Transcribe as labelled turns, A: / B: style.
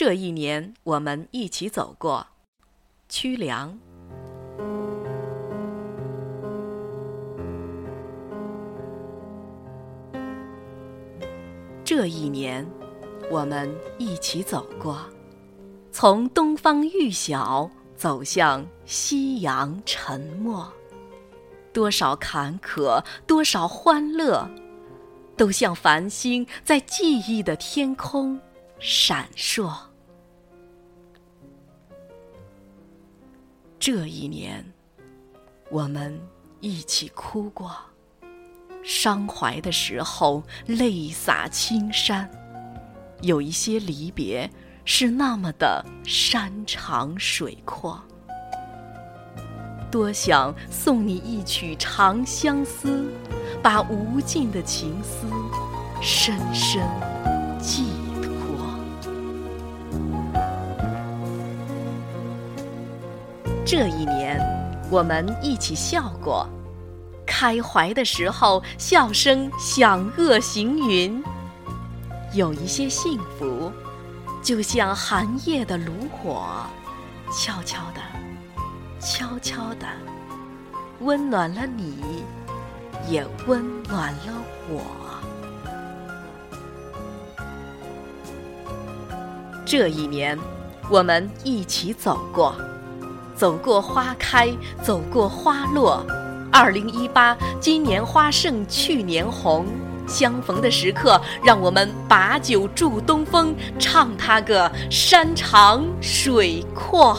A: 这一年，我们一起走过曲梁。这一年，我们一起走过，从东方欲晓走向夕阳沉没。多少坎坷，多少欢乐，都像繁星在记忆的天空闪烁。这一年，我们一起哭过，伤怀的时候泪洒青山。有一些离别是那么的山长水阔。多想送你一曲长相思，把无尽的情思深深寄这一年，我们一起笑过，开怀的时候笑声响遏行云。有一些幸福，就像寒夜的炉火，悄悄的。悄悄的，温暖了你，也温暖了我。这一年，我们一起走过，走过花开，走过花落。二零一八，今年花胜去年红，相逢的时刻，让我们把酒祝东风，唱它个山长水阔。